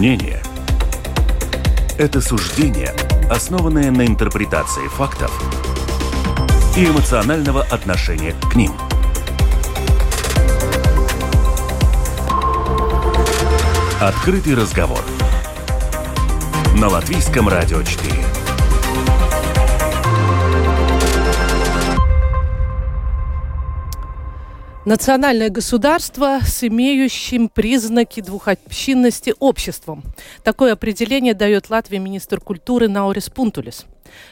Мнение – это суждение, основанное на интерпретации фактов и эмоционального отношения к ним. Открытый разговор на Латвийском радио 4. Национальное государство с имеющим признаки двухобщинности обществом. Такое определение дает Латвии министр культуры Наурис Пунтулис.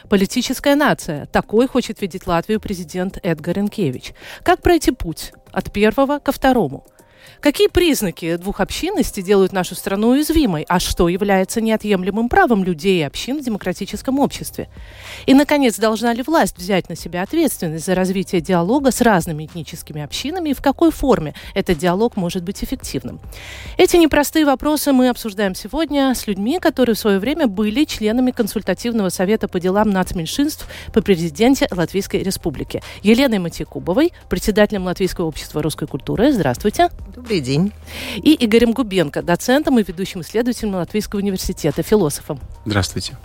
Политическая нация. Такой хочет видеть Латвию президент Эдгар Инкевич. Как пройти путь от первого ко второму – Какие признаки двухобщинности делают нашу страну уязвимой, а что является неотъемлемым правом людей и общин в демократическом обществе? И, наконец, должна ли власть взять на себя ответственность за развитие диалога с разными этническими общинами и в какой форме этот диалог может быть эффективным? Эти непростые вопросы мы обсуждаем сегодня с людьми, которые в свое время были членами консультативного совета по делам нацменьшинств по президенте Латвийской Республики. Еленой Матикубовой, председателем Латвийского общества русской культуры. Здравствуйте. Добрый день. И Игорем Губенко, доцентом и ведущим исследователем Латвийского университета, философом. Здравствуйте.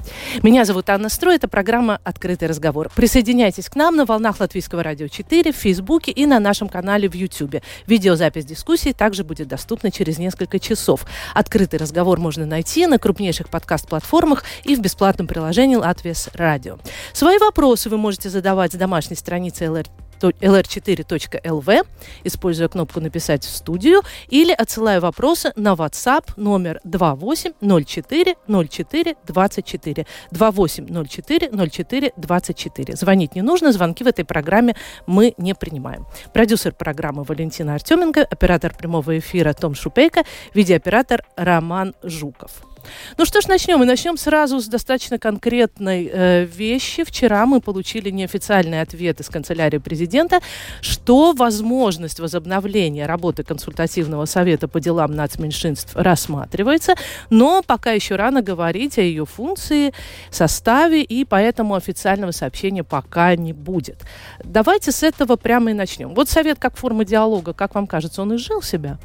Меня зовут Анна Строй, это программа «Открытый разговор». Присоединяйтесь к нам на волнах Латвийского радио 4, в Фейсбуке и на нашем канале в Ютьюбе. Видеозапись дискуссии также будет доступна через несколько часов. «Открытый разговор» можно найти на крупнейших подкаст-платформах и в бесплатном приложении «Латвия радио». Свои вопросы вы можете задавать с домашней страницы ЛРТ lr4.lv, используя кнопку «Написать в студию», или отсылая вопросы на WhatsApp номер 2804 04 24. 2804 04 24. Звонить не нужно, звонки в этой программе мы не принимаем. Продюсер программы Валентина Артеменко, оператор прямого эфира Том Шупейко, видеооператор Роман Жуков. Ну что ж, начнем. И начнем сразу с достаточно конкретной э, вещи. Вчера мы получили неофициальный ответ из канцелярии президента, что возможность возобновления работы консультативного совета по делам нацменьшинств рассматривается, но пока еще рано говорить о ее функции, составе, и поэтому официального сообщения пока не будет. Давайте с этого прямо и начнем. Вот совет как форма диалога, как вам кажется, он изжил себя?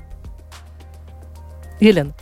Елена.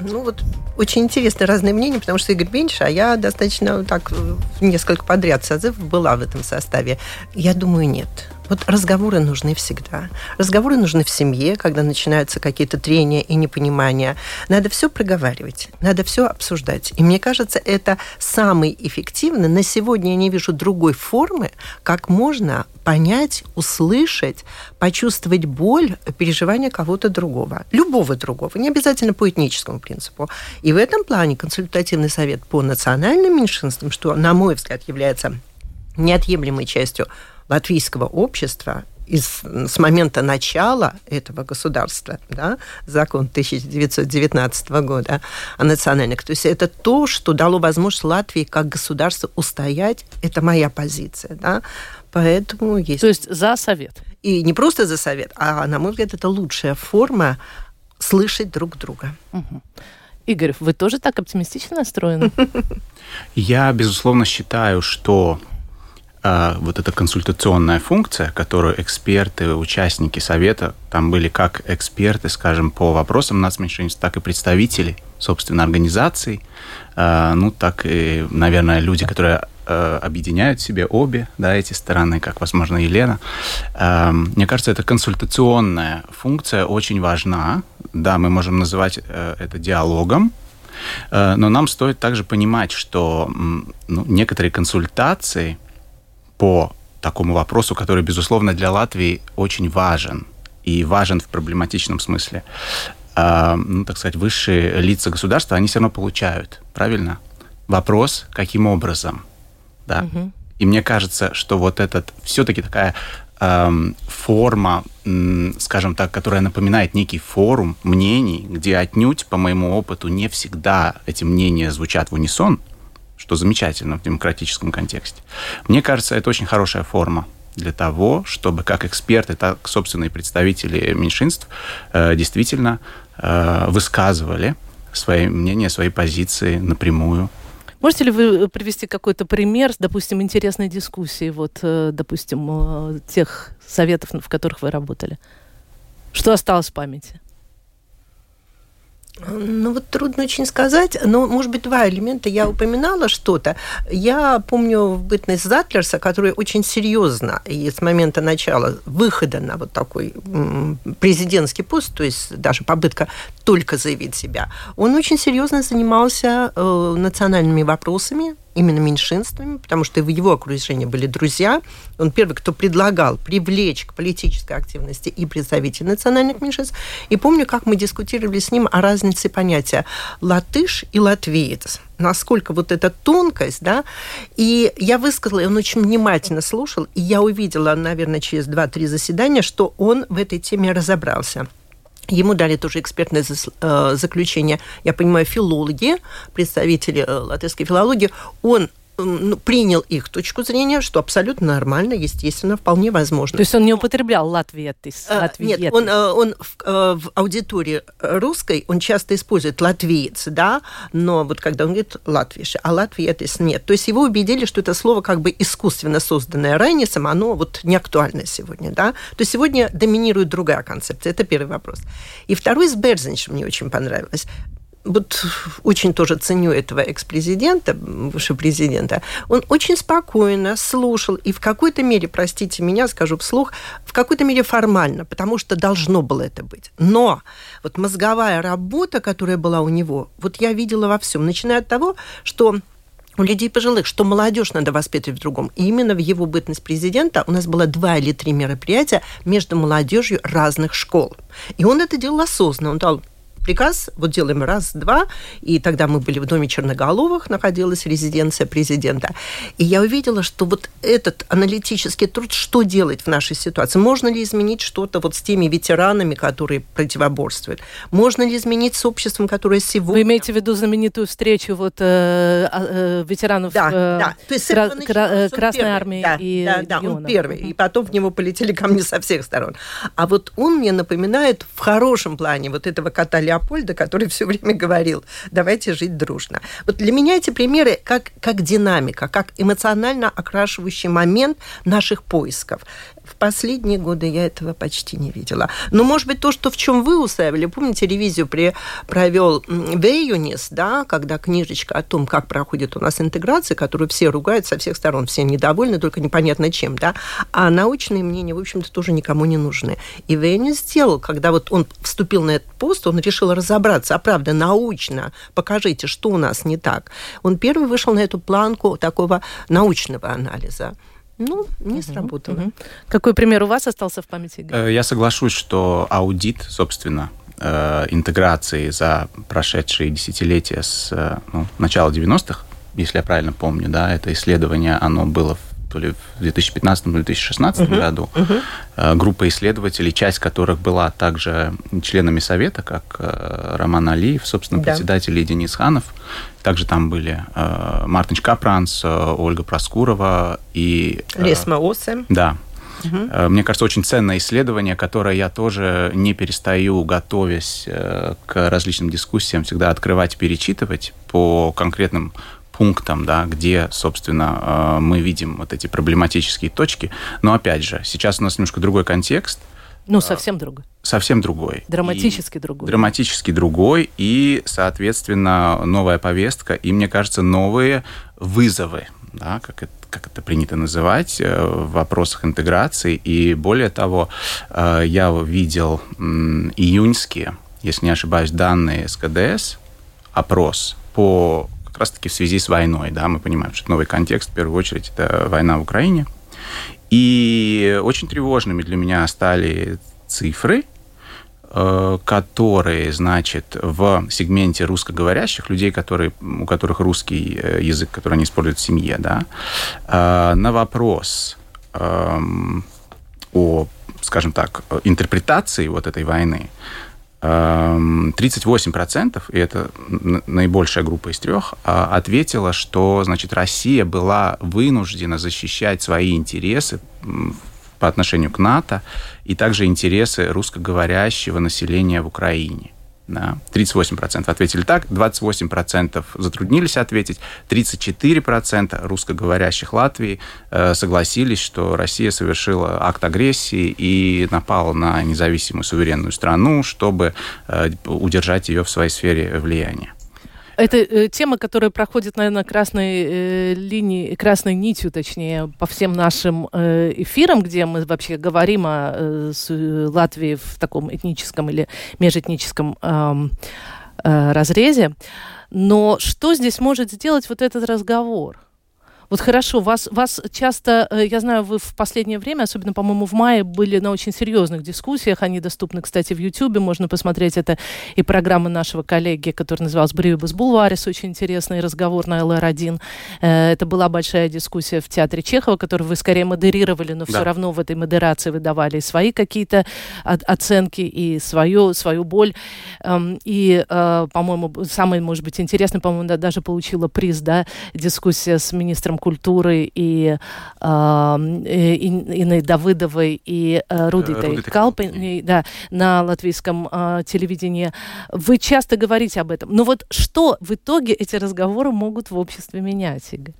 Ну вот очень интересно разные мнения, потому что Игорь меньше, а я достаточно так несколько подряд созывов была в этом составе. Я думаю, нет. Вот разговоры нужны всегда. Разговоры нужны в семье, когда начинаются какие-то трения и непонимания. Надо все проговаривать, надо все обсуждать. И мне кажется, это самый эффективный. На сегодня я не вижу другой формы, как можно понять, услышать, почувствовать боль, переживания кого-то другого. Любого другого, не обязательно по этническому принципу. И в этом плане консультативный совет по национальным меньшинствам, что, на мой взгляд, является неотъемлемой частью латвийского общества из, с момента начала этого государства, да, закон 1919 года о национальных. То есть это то, что дало возможность Латвии как государству устоять. Это моя позиция. Да. Поэтому есть... То есть за совет? И не просто за совет, а, на мой взгляд, это лучшая форма слышать друг друга. Угу. Игорь, вы тоже так оптимистично настроены? Я, безусловно, считаю, что вот эта консультационная функция, которую эксперты, участники совета, там были как эксперты, скажем, по вопросам нацменьшинств, так и представители, собственно, организаций, а, ну, так и, наверное, люди, которые а, объединяют в себе обе, да, эти стороны, как, возможно, Елена. Мне кажется, эта консультационная функция очень важна. Да, мы можем называть э, это диалогом, но нам стоит также понимать, что ну, некоторые консультации – по такому вопросу, который, безусловно, для Латвии очень важен и важен в проблематичном смысле. А, ну, так сказать, высшие лица государства, они все равно получают, правильно? Вопрос, каким образом, да? Угу. И мне кажется, что вот этот все-таки такая форма, скажем так, которая напоминает некий форум мнений, где отнюдь, по моему опыту, не всегда эти мнения звучат в унисон, что замечательно в демократическом контексте. Мне кажется, это очень хорошая форма для того, чтобы как эксперты, так собственные представители меньшинств э, действительно э, высказывали свои мнения, свои позиции напрямую. Можете ли вы привести какой-то пример, допустим, интересной дискуссии, вот, э, допустим, э, тех советов, в которых вы работали? Что осталось в памяти? Ну вот трудно очень сказать, но, может быть, два элемента. Я упоминала что-то. Я помню в бытность Затлерса, который очень серьезно и с момента начала выхода на вот такой президентский пост, то есть даже попытка только заявить себя, он очень серьезно занимался э, национальными вопросами, именно меньшинствами, потому что в его окружении были друзья. Он первый, кто предлагал привлечь к политической активности и представителей национальных меньшинств. И помню, как мы дискутировали с ним о разнице понятия латыш и латвиец насколько вот эта тонкость, да, и я высказала, и он очень внимательно слушал, и я увидела, наверное, через 2-3 заседания, что он в этой теме разобрался. Ему дали тоже экспертное э, заключение, я понимаю, филологи, представители э, латышской филологии. Он принял их точку зрения, что абсолютно нормально, естественно, вполне возможно. То есть он не употреблял латвиетис? А, нет, он, э, он в, э, в аудитории русской, он часто использует латвиец, да, но вот когда он говорит латвиш, а латвиетис нет. То есть его убедили, что это слово как бы искусственно созданное Райнисом, оно вот не актуально сегодня, да. То есть сегодня доминирует другая концепция. Это первый вопрос. И второй с Берзиншем мне очень понравилось вот очень тоже ценю этого экс-президента, бывшего президента, он очень спокойно слушал и в какой-то мере, простите меня, скажу вслух, в какой-то мере формально, потому что должно было это быть. Но вот мозговая работа, которая была у него, вот я видела во всем, начиная от того, что у людей пожилых, что молодежь надо воспитывать в другом. И именно в его бытность президента у нас было два или три мероприятия между молодежью разных школ. И он это делал осознанно. Он дал приказ, вот делаем раз-два, и тогда мы были в доме Черноголовых, находилась резиденция президента, и я увидела, что вот этот аналитический труд, что делать в нашей ситуации? Можно ли изменить что-то вот с теми ветеранами, которые противоборствуют? Можно ли изменить с обществом, которое сегодня... Вы имеете в виду знаменитую встречу вот э, э, ветеранов да, э, да. То есть кра- кра- Красной первый. армии да, и Да, да, он первый, и потом в него полетели камни со всех сторон. А вот он мне напоминает в хорошем плане вот этого кота Леопольда, который все время говорил, давайте жить дружно. Вот для меня эти примеры как, как динамика, как эмоционально окрашивающий момент наших поисков. В последние годы я этого почти не видела. Но, может быть, то, что в чем вы усаивали, помните, ревизию при, провел Вейюнис, да, когда книжечка о том, как проходит у нас интеграция, которую все ругают со всех сторон, все недовольны, только непонятно чем, да, а научные мнения, в общем-то, тоже никому не нужны. И Вейюнис сделал, когда вот он вступил на этот пост, он решил разобраться, а правда, научно, покажите, что у нас не так. Он первый вышел на эту планку такого научного анализа. Ну, не сработало. Угу. Какой пример у вас остался в памяти? Игорь? Э, я соглашусь, что аудит, собственно, э, интеграции за прошедшие десятилетия с э, ну, начала 90-х, если я правильно помню, да, это исследование, оно было в то ли в 2015-2016 uh-huh. году. Uh-huh. Группа исследователей, часть которых была также членами совета, как э, Роман Алиев, собственно, да. председатель и Денис Ханов. Также там были э, Мартин Капранс, Ольга Проскурова и... Лесма Осе. Да, Угу. Мне кажется, очень ценное исследование, которое я тоже не перестаю, готовясь к различным дискуссиям, всегда открывать, перечитывать по конкретным пунктам, да, где, собственно, э, мы видим вот эти проблематические точки. Но опять же, сейчас у нас немножко другой контекст. Ну, совсем другой. Совсем другой. Драматически и другой. Драматически другой. И, соответственно, новая повестка. И, мне кажется, новые вызовы, да, как это, как это принято называть, э, в вопросах интеграции. И более того, э, я видел июньские, если не ошибаюсь, данные СКДС, опрос по как раз-таки в связи с войной. Да, мы понимаем, что новый контекст, в первую очередь, это война в Украине. И очень тревожными для меня стали цифры, э, которые, значит, в сегменте русскоговорящих людей, которые, у которых русский э, язык, который они используют в семье, да, э, на вопрос эм, о, скажем так, интерпретации вот этой войны, 38%, и это наибольшая группа из трех, а, ответила, что значит, Россия была вынуждена защищать свои интересы по отношению к НАТО и также интересы русскоговорящего населения в Украине. Да, 38% ответили так, 28% затруднились ответить, 34% русскоговорящих Латвии э, согласились, что Россия совершила акт агрессии и напала на независимую суверенную страну, чтобы э, удержать ее в своей сфере влияния. Это э, тема, которая проходит, наверное, красной э, линией, красной нитью, точнее, по всем нашим э, эфирам, где мы вообще говорим о э, с, э, Латвии в таком этническом или межэтническом э, э, разрезе. Но что здесь может сделать вот этот разговор? Вот хорошо, вас, вас часто, э, я знаю, вы в последнее время, особенно, по-моему, в мае, были на очень серьезных дискуссиях. Они доступны, кстати, в Ютьюбе. Можно посмотреть это и программы нашего коллеги, которая называлась «Бривибус Булварис». Очень интересный разговор на ЛР-1. Э, это была большая дискуссия в театре Чехова, которую вы скорее модерировали, но да. все равно в этой модерации вы давали свои какие-то оценки и свою, свою боль. Эм, и, э, по-моему, самый, может быть, интересный, по-моему, даже получила приз, да, дискуссия с министром культуры и э, Инной Давыдовой и э, Рудитой, Калпиной да, на латвийском э, телевидении. Вы часто говорите об этом. Но вот что в итоге эти разговоры могут в обществе менять, Игорь?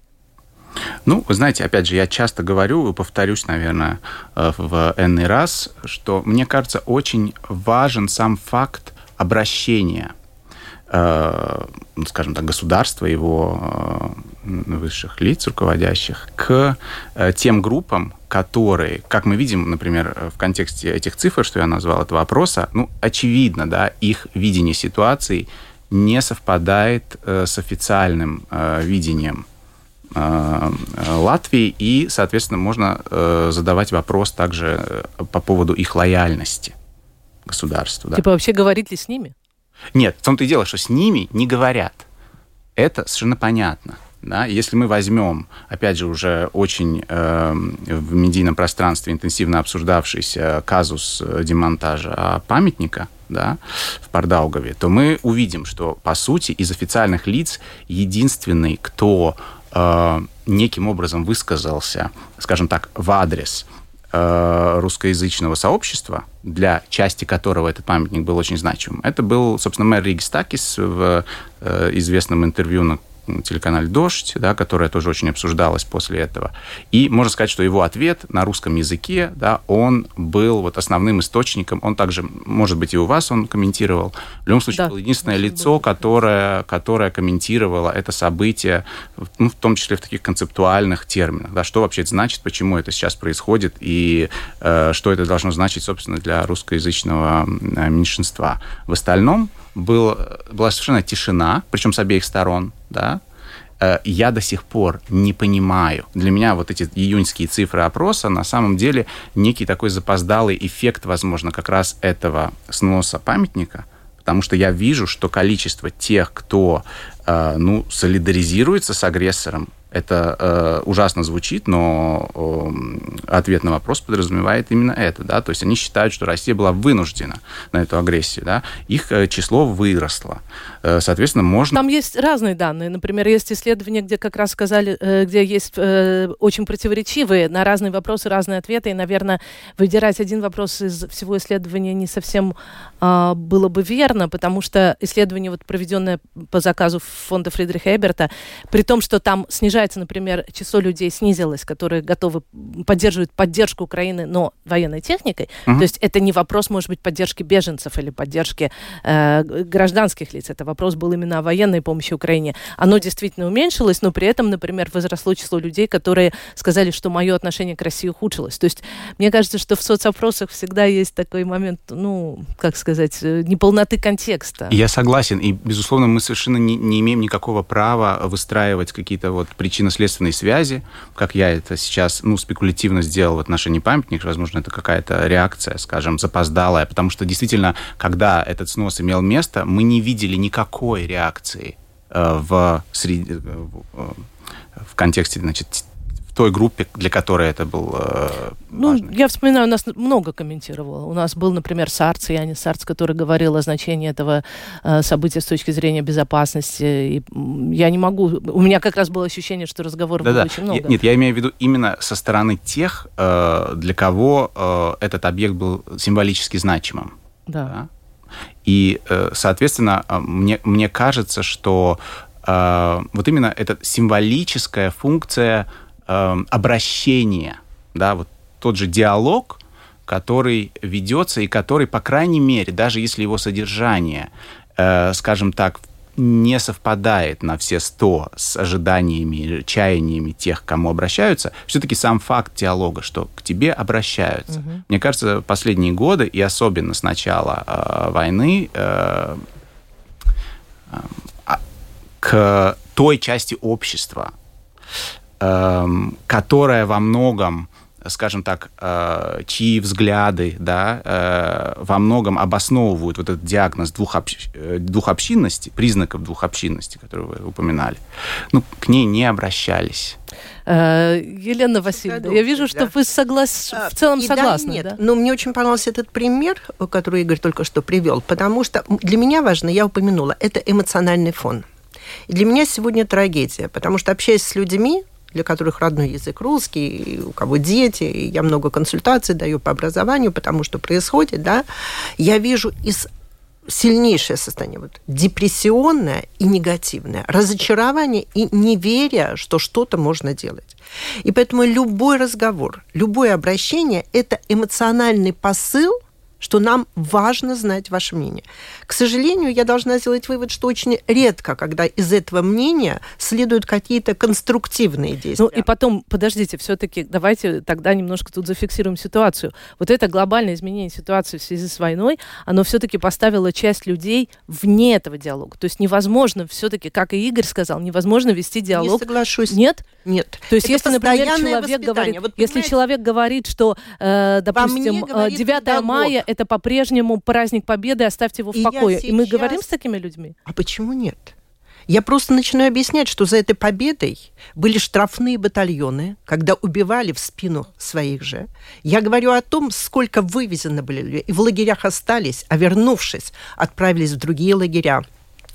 Ну, вы знаете, опять же, я часто говорю и повторюсь, наверное, э, в энный раз, что мне кажется, очень важен сам факт обращения – скажем так, государства, его э, высших лиц, руководящих, к э, тем группам, которые, как мы видим, например, в контексте этих цифр, что я назвал, этого вопроса, ну, очевидно, да, их видение ситуации не совпадает с официальным видением Латвии, и, соответственно, можно задавать вопрос также по поводу их лояльности государству. Да. Типа вообще говорить ли с ними? Нет, в том-то и дело, что с ними не говорят. Это совершенно понятно. Да? Если мы возьмем, опять же, уже очень э, в медийном пространстве интенсивно обсуждавшийся казус э, демонтажа памятника да, в Пардаугове, то мы увидим, что, по сути, из официальных лиц единственный, кто э, неким образом высказался, скажем так, в адрес Э, русскоязычного сообщества, для части которого этот памятник был очень значимым, это был, собственно, мэр Риги Стакис в э, известном интервью на телеканале «Дождь», да, которая тоже очень обсуждалась после этого. И можно сказать, что его ответ на русском языке, да, он был вот основным источником, он также, может быть, и у вас он комментировал. В любом случае, да, был единственное лицо, которое, которое комментировало это событие, ну, в том числе в таких концептуальных терминах. Да, что вообще это значит, почему это сейчас происходит, и э, что это должно значить, собственно, для русскоязычного меньшинства. В остальном был, была совершенно тишина, причем с обеих сторон, да, э, я до сих пор не понимаю. Для меня вот эти июньские цифры опроса на самом деле некий такой запоздалый эффект, возможно, как раз этого сноса памятника, потому что я вижу, что количество тех, кто э, ну, солидаризируется с агрессором, это э, ужасно звучит, но э, ответ на вопрос подразумевает именно это, да, то есть они считают, что Россия была вынуждена на эту агрессию, да, их э, число выросло, э, соответственно, можно... Там есть разные данные, например, есть исследования, где как раз сказали, э, где есть э, очень противоречивые на разные вопросы разные ответы, и, наверное, выбирать один вопрос из всего исследования не совсем э, было бы верно, потому что исследование, вот проведенное по заказу фонда Фридриха Эберта, при том, что там снижается снижается, например, число людей снизилось, которые готовы поддерживать поддержку Украины, но военной техникой. Угу. То есть это не вопрос, может быть, поддержки беженцев или поддержки э, гражданских лиц. Это вопрос был именно о военной помощи Украине. Оно действительно уменьшилось, но при этом, например, возросло число людей, которые сказали, что мое отношение к России ухудшилось. То есть мне кажется, что в соцопросах всегда есть такой момент, ну, как сказать, э, неполноты контекста. Я согласен. И, безусловно, мы совершенно не, не имеем никакого права выстраивать какие-то вот причины причинно-следственной связи, как я это сейчас, ну, спекулятивно сделал в отношении памятника, возможно, это какая-то реакция, скажем, запоздалая, потому что действительно, когда этот снос имел место, мы не видели никакой реакции э, в, среди, э, в контексте, значит, той группе, для которой это был э, Ну, важный. я вспоминаю, у нас много комментировало. У нас был, например, Сарц, Янис Сарц, который говорил о значении этого э, события с точки зрения безопасности. И я не могу... У меня как раз было ощущение, что разговоров да, было да. очень много. нет, я имею в виду именно со стороны тех, э, для кого э, этот объект был символически значимым. Да. да? И, э, соответственно, э, мне, мне кажется, что э, вот именно эта символическая функция обращения, да, вот тот же диалог, который ведется и который, по крайней мере, даже если его содержание, скажем так, не совпадает на все сто с ожиданиями, чаяниями тех, к кому обращаются, все-таки сам факт диалога, что к тебе обращаются. Угу. Мне кажется, последние годы, и особенно с начала э, войны, э, э, к той части общества, э, которая во многом скажем так, э, чьи взгляды да, э, во многом обосновывают вот этот диагноз двухобщ... Э, двухобщинности, признаков двухобщинности, которые вы упоминали, ну, к ней не обращались. Елена Васильевна, я вижу, что да. вы соглас... А, в целом и согласны. Да, нет. Да? Но мне очень понравился этот пример, который Игорь только что привел, потому что для меня важно, я упомянула, это эмоциональный фон. И для меня сегодня трагедия, потому что общаясь с людьми, для которых родной язык русский, у кого дети, я много консультаций даю по образованию, потому что происходит, да, я вижу из сильнейшее состояние, вот, депрессионное и негативное, разочарование и неверие, что что-то можно делать. И поэтому любой разговор, любое обращение – это эмоциональный посыл – что нам важно знать ваше мнение. К сожалению, я должна сделать вывод, что очень редко, когда из этого мнения следуют какие-то конструктивные действия. Ну и потом, подождите, все-таки давайте тогда немножко тут зафиксируем ситуацию. Вот это глобальное изменение ситуации в связи с войной, оно все-таки поставило часть людей вне этого диалога. То есть невозможно все-таки, как и Игорь сказал, невозможно вести диалог. Не соглашусь. Нет? Нет. То есть, это если, например, человек говорит, вот, если человек говорит, что, э, допустим, 9 э, мая это по-прежнему праздник Победы, оставьте его в и покое. Сейчас... И мы говорим с такими людьми? А почему нет? Я просто начинаю объяснять, что за этой победой были штрафные батальоны, когда убивали в спину своих же. Я говорю о том, сколько вывезено были людей, и в лагерях остались, а вернувшись, отправились в другие лагеря.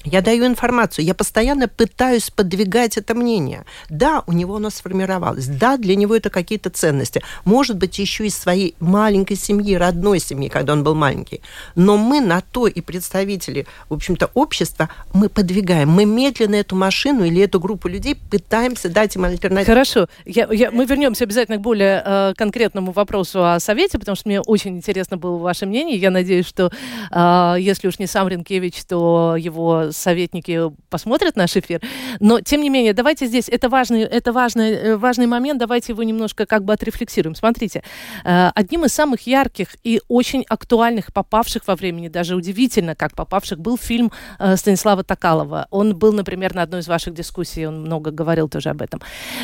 Я даю информацию, я постоянно пытаюсь подвигать это мнение. Да, у него оно сформировалось. Да, для него это какие-то ценности. Может быть, еще из своей маленькой семьи, родной семьи, когда он был маленький. Но мы на то и представители, в общем-то, общества, мы подвигаем. Мы медленно эту машину или эту группу людей пытаемся дать им альтернативу. Хорошо. Я, я, мы вернемся обязательно к более э, конкретному вопросу о Совете, потому что мне очень интересно было ваше мнение. Я надеюсь, что э, если уж не сам Ренкевич, то его советники посмотрят наш эфир. Но, тем не менее, давайте здесь, это важный, это важный, э, важный момент, давайте его немножко как бы отрефлексируем. Смотрите, э, одним из самых ярких и очень актуальных, попавших во времени, даже удивительно, как попавших, был фильм э, Станислава Токалова. Он был, например, на одной из ваших дискуссий, он много говорил тоже об этом.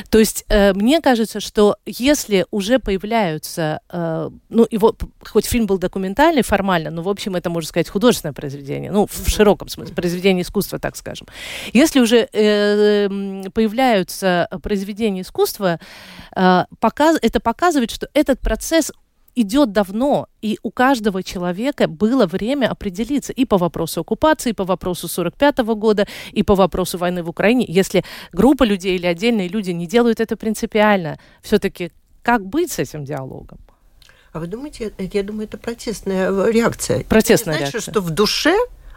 То есть, мне кажется, что если уже появляются, ну, его, хоть фильм был документальный формально, но, в общем, это, можно сказать, художественное произведение, ну, в широком смысле, произведение произведения искусства, так скажем. Если уже э, появляются произведения искусства, э, показ, это показывает, что этот процесс идет давно, и у каждого человека было время определиться и по вопросу оккупации, и по вопросу 45 года, и по вопросу войны в Украине. Если группа людей или отдельные люди не делают это принципиально, все-таки как быть с этим диалогом? А вы думаете, я думаю, это протестная реакция. Протестная это значит, реакция. что в душе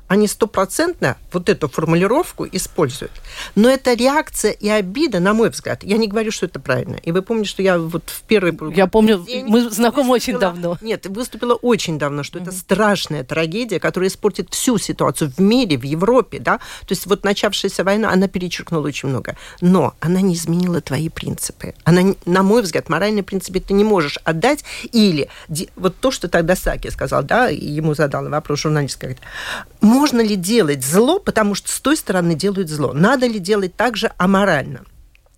они стопроцентно вот эту формулировку используют. Но это реакция и обида, на мой взгляд. Я не говорю, что это правильно. И вы помните, что я вот в первый... Я помню, день мы знакомы очень давно. Нет, выступила очень давно, что mm-hmm. это страшная трагедия, которая испортит всю ситуацию в мире, в Европе, да. То есть вот начавшаяся война, она перечеркнула очень много. Но она не изменила твои принципы. Она, на мой взгляд, моральные принципы ты не можешь отдать. Или вот то, что тогда Саки сказал, да, ему задал вопрос журналист, говорит, можно ли делать зло, потому что с той стороны делают зло? Надо ли делать так же аморально?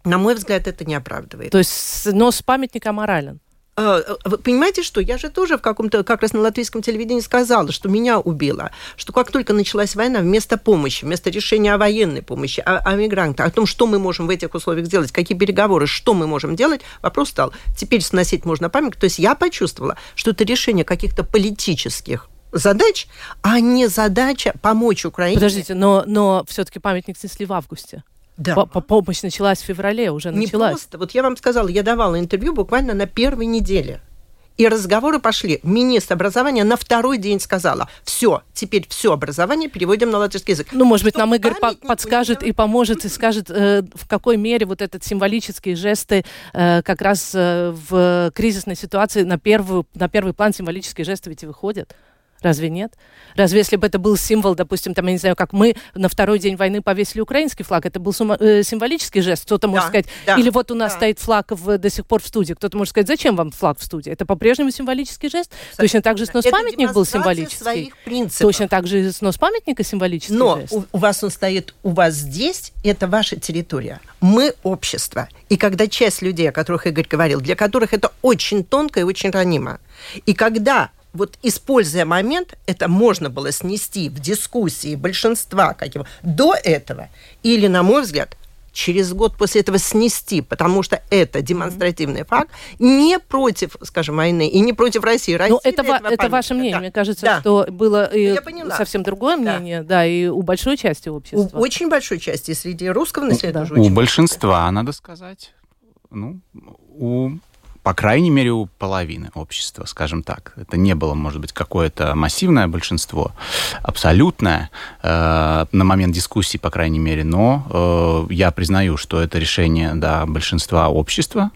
На мой взгляд, это не оправдывает. То есть нос памятника аморален? А, вы понимаете, что я же тоже в каком-то, как раз на латвийском телевидении сказала, что меня убило, что как только началась война, вместо помощи, вместо решения о военной помощи, о, о мигрантах, о том, что мы можем в этих условиях сделать, какие переговоры, что мы можем делать, вопрос стал, теперь сносить можно память. То есть я почувствовала, что это решение каких-то политических задач, а не задача помочь Украине. Подождите, но, но все-таки памятник снесли в августе. Да. Помощь началась в феврале, уже началась. Не просто. Вот я вам сказала, я давала интервью буквально на первой неделе. И разговоры пошли. Министр образования на второй день сказала, все, теперь все образование переводим на латышский язык. Ну, может быть, нам Игорь подскажет и поможет, и скажет, э, в какой мере вот этот символические жесты э, как раз э, в кризисной ситуации на, первую, на первый план символические жесты ведь и выходят. Разве нет? Разве если бы это был символ, допустим, там, я не знаю, как мы на второй день войны повесили украинский флаг, это был сума- э, символический жест, кто-то может сказать, да. или вот у нас да. стоит флаг в, до сих пор в студии, кто-то может сказать, зачем вам флаг в студии? Это по-прежнему символический жест. Кстати, Точно так же снос памятник был символический. Своих принципов. Точно так же снос памятника символический Но жест. У, у вас он стоит, у вас здесь, это ваша территория. Мы общество. И когда часть людей, о которых Игорь говорил, для которых это очень тонко и очень ранимо, и когда вот используя момент, это можно было снести в дискуссии большинства каким до этого, или, на мой взгляд, через год после этого снести, потому что это демонстративный факт не против, скажем, войны и не против России. Россия ну, это, ва- это ваше мнение. Да. Мне кажется, да. что было и совсем другое мнение, да. да, и у большой части общества. У очень большой части среди русского населения. Да. У большинства, надо сказать. Ну, у по крайней мере, у половины общества, скажем так. Это не было, может быть, какое-то массивное большинство, абсолютное, э, на момент дискуссии, по крайней мере, но э, я признаю, что это решение да, большинства общества,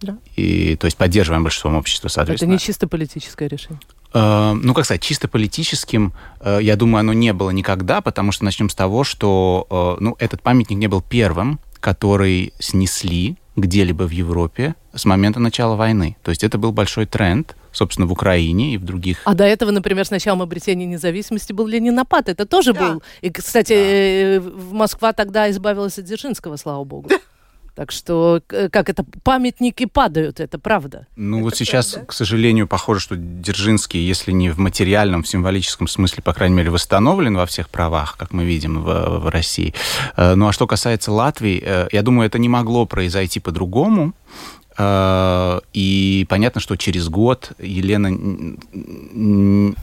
да. И, то есть поддерживаем большинством общества, соответственно. Это не чисто политическое решение? Э, ну, как сказать, чисто политическим, э, я думаю, оно не было никогда, потому что начнем с того, что э, ну, этот памятник не был первым, который снесли где-либо в Европе с момента начала войны. То есть это был большой тренд, собственно, в Украине и в других. А до этого, например, с началом обретения независимости был Ленинопад. Это тоже да. был. И, кстати, да. Москва тогда избавилась от Дзержинского, слава богу. Так что, как это, памятники падают, это правда. Ну это вот сейчас, правда. к сожалению, похоже, что Дзержинский, если не в материальном, в символическом смысле, по крайней мере, восстановлен во всех правах, как мы видим в, в России. Э, ну а что касается Латвии, э, я думаю, это не могло произойти по-другому. Э, и понятно, что через год Елена,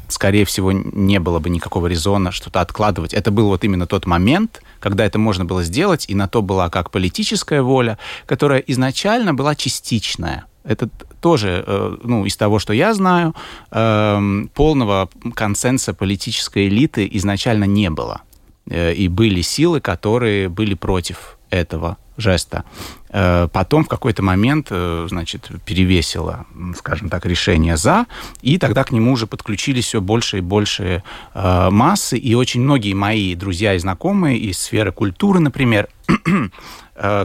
скорее всего, не было бы никакого резона что-то откладывать. Это был вот именно тот момент, когда это можно было сделать, и на то была как политическая воля, которая изначально была частичная. Это тоже, э, ну, из того, что я знаю, эм, полного консенса политической элиты изначально не было. Э, и были силы, которые были против этого жеста. Э, потом в какой-то момент, э, значит, перевесило, скажем так, решение «за», и тогда к нему уже подключились все больше и больше э, массы, и очень многие мои друзья и знакомые из сферы культуры, например,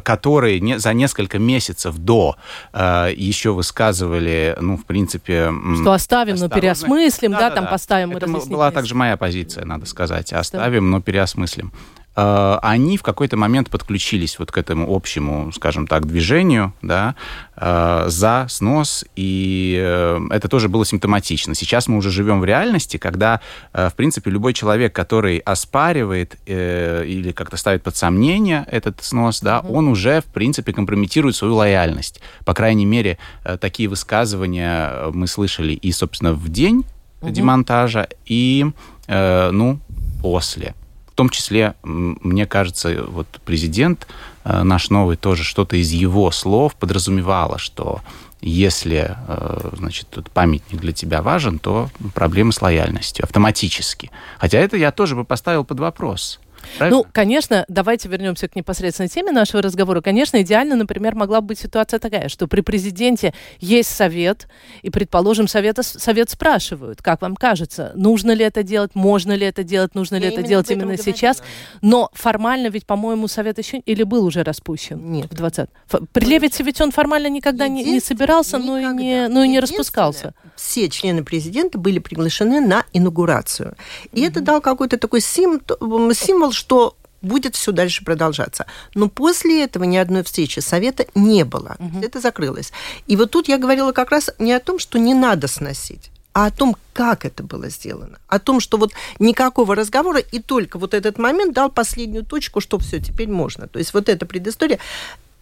которые не, за несколько месяцев до э, еще высказывали, ну, в принципе... Что оставим, но переосмыслим, да, да, да там да. поставим Это была также моя позиция, надо сказать. Оставим, но переосмыслим. Э, они в какой-то момент подключились вот к этому общему, скажем так, движению, да, э, за снос, и э, это тоже было симптоматично. Сейчас мы уже живем в реальности, когда, в принципе, любой человек, который оспаривает или как-то ставит под сомнение этот снос, да, mm-hmm. он уже, в принципе, компрометирует свою лояльность. По крайней мере, такие высказывания мы слышали и, собственно, в день mm-hmm. демонтажа, и, ну, после. В том числе, мне кажется, вот президент э, наш новый тоже что-то из его слов подразумевало, что если, э, значит, тут памятник для тебя важен, то проблемы с лояльностью автоматически. Хотя это я тоже бы поставил под вопрос. Правильно? Ну, конечно, давайте вернемся к непосредственной теме нашего разговора. Конечно, идеально, например, могла быть ситуация такая, что при президенте есть совет, и, предположим, совета, совет спрашивают, как вам кажется, нужно ли это делать, можно ли это делать, нужно ли Я это делать именно сейчас. Но формально ведь, по-моему, совет еще или был уже распущен Нет. в 20 При Левице ведь он формально никогда не, не собирался, но и не, но и не распускался. Все члены президента были приглашены на инаугурацию. И mm-hmm. это дал какой-то такой символ, символ что будет все дальше продолжаться. Но после этого ни одной встречи совета не было. Угу. Это закрылось. И вот тут я говорила как раз не о том, что не надо сносить, а о том, как это было сделано. О том, что вот никакого разговора, и только вот этот момент дал последнюю точку, что все, теперь можно. То есть вот эта предыстория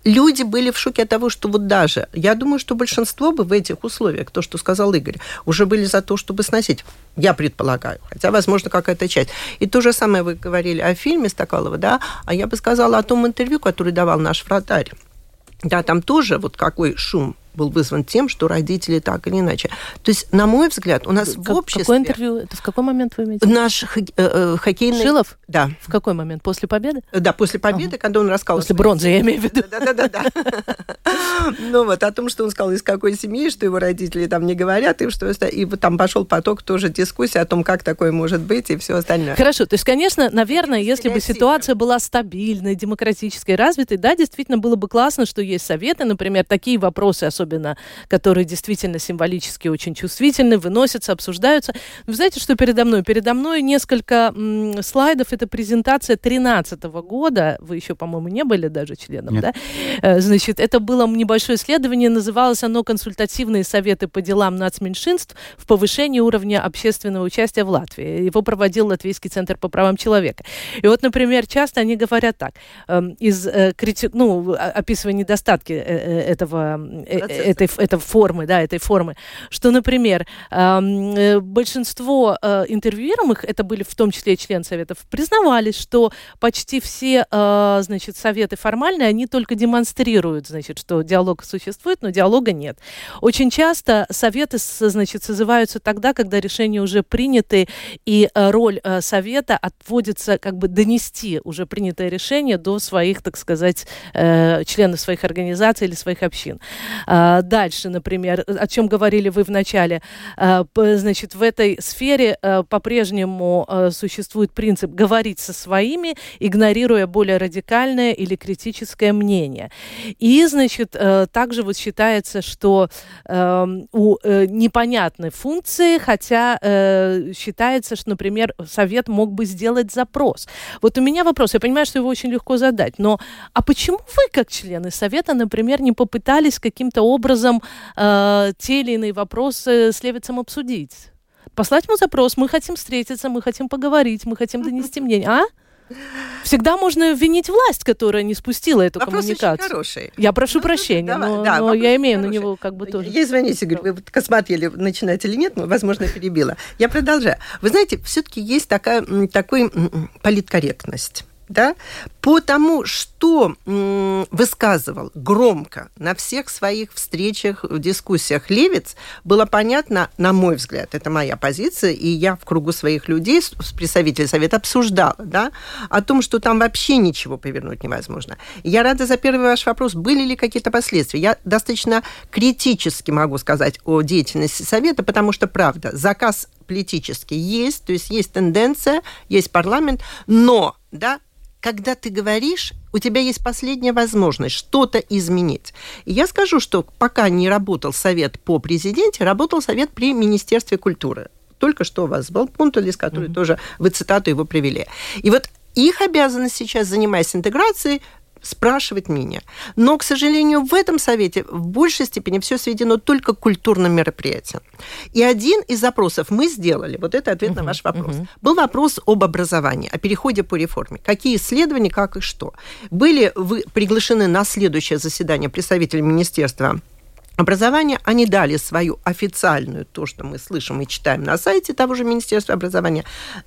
люди были в шоке от того, что вот даже, я думаю, что большинство бы в этих условиях, то, что сказал Игорь, уже были за то, чтобы сносить. Я предполагаю. Хотя, возможно, какая-то часть. И то же самое вы говорили о фильме Стакалова, да, а я бы сказала о том интервью, который давал наш вратарь. Да, там тоже вот какой шум был вызван тем, что родители так или иначе. То есть, на мой взгляд, у нас как, в обществе... Какое интервью? Это в какой момент вы имеете? Наш хок... э, хоккейный... Шилов? Да. В какой момент? После победы? Да, после победы, ага. когда он рассказал... После бронзы, я имею в виду. Да-да-да. Ну вот, о том, что он сказал, из какой семьи, что его родители там не говорят, и что... И там пошел поток тоже дискуссии о том, как такое может быть, и все остальное. Хорошо, то есть, конечно, наверное, если бы ситуация была стабильной, демократической, развитой, да, действительно было бы классно, что есть советы, например, такие вопросы, особенно, которые действительно символически очень чувствительны, выносятся, обсуждаются. Вы знаете, что передо мной? Передо мной несколько м, слайдов. Это презентация 2013 года. Вы еще, по-моему, не были даже членом, Нет. да? Э, значит, это было небольшое исследование, называлось оно «Консультативные советы по делам нацменьшинств в повышении уровня общественного участия в Латвии». Его проводил Латвийский центр по правам человека. И вот, например, часто они говорят так, э, из э, крити... ну, описывая недостатки э, этого, э, этой, этой формы, да, этой формы, что, например, э, большинство э, интервьюируемых, это были в том числе и члены советов, признавались, что почти все, значит, советы формальные, они только демонстрируют, значит, что диалог существует, но диалога нет. Очень часто советы, значит, созываются тогда, когда решения уже приняты, и роль совета отводится как бы донести уже принятое решение до своих, так сказать, членов своих организаций или своих общин. А, дальше, например, о чем говорили вы в начале, а, значит, в этой сфере а, по-прежнему существует принцип говорить со своими, игнорируя более радикальное или критическое мнение. И, значит, также вот считается, что у э, непонятной функции, хотя э, считается, что, например, совет мог бы сделать запрос. Вот у меня вопрос, я понимаю, что его очень легко задать, но а почему вы, как члены совета, например, не попытались каким-то образом э, те или иные вопросы с Левицем обсудить? Послать ему запрос, мы хотим встретиться, мы хотим поговорить, мы хотим донести мнение, а? Всегда можно винить власть, которая не спустила эту вопрос коммуникацию. Очень хороший. Я прошу ну, прощения, давай, но, да, но я имею хороший. на него как бы тоже. Я извините, говорю, вы смотрели, начинать или нет, но, возможно, перебила. Я продолжаю. Вы знаете, все-таки есть такая, такой политкорректность да, по тому, что высказывал громко на всех своих встречах, дискуссиях Левиц, было понятно, на мой взгляд, это моя позиция, и я в кругу своих людей, с представителей Совета, обсуждала, да, о том, что там вообще ничего повернуть невозможно. Я рада за первый ваш вопрос, были ли какие-то последствия. Я достаточно критически могу сказать о деятельности Совета, потому что, правда, заказ политический есть, то есть есть тенденция, есть парламент, но, да, когда ты говоришь, у тебя есть последняя возможность что-то изменить. И я скажу, что пока не работал совет по президенте, работал совет при Министерстве культуры. Только что у вас был Пунтулис, который mm-hmm. тоже, вы цитату его привели. И вот их обязанность сейчас, занимаясь интеграцией, спрашивать меня. Но, к сожалению, в этом совете в большей степени все сведено только к культурным мероприятиям. И один из запросов мы сделали, вот это ответ uh-huh, на ваш вопрос, uh-huh. был вопрос об образовании, о переходе по реформе. Какие исследования, как и что. Были вы приглашены на следующее заседание представители Министерства образования, они дали свою официальную, то, что мы слышим и читаем на сайте того же Министерства образования,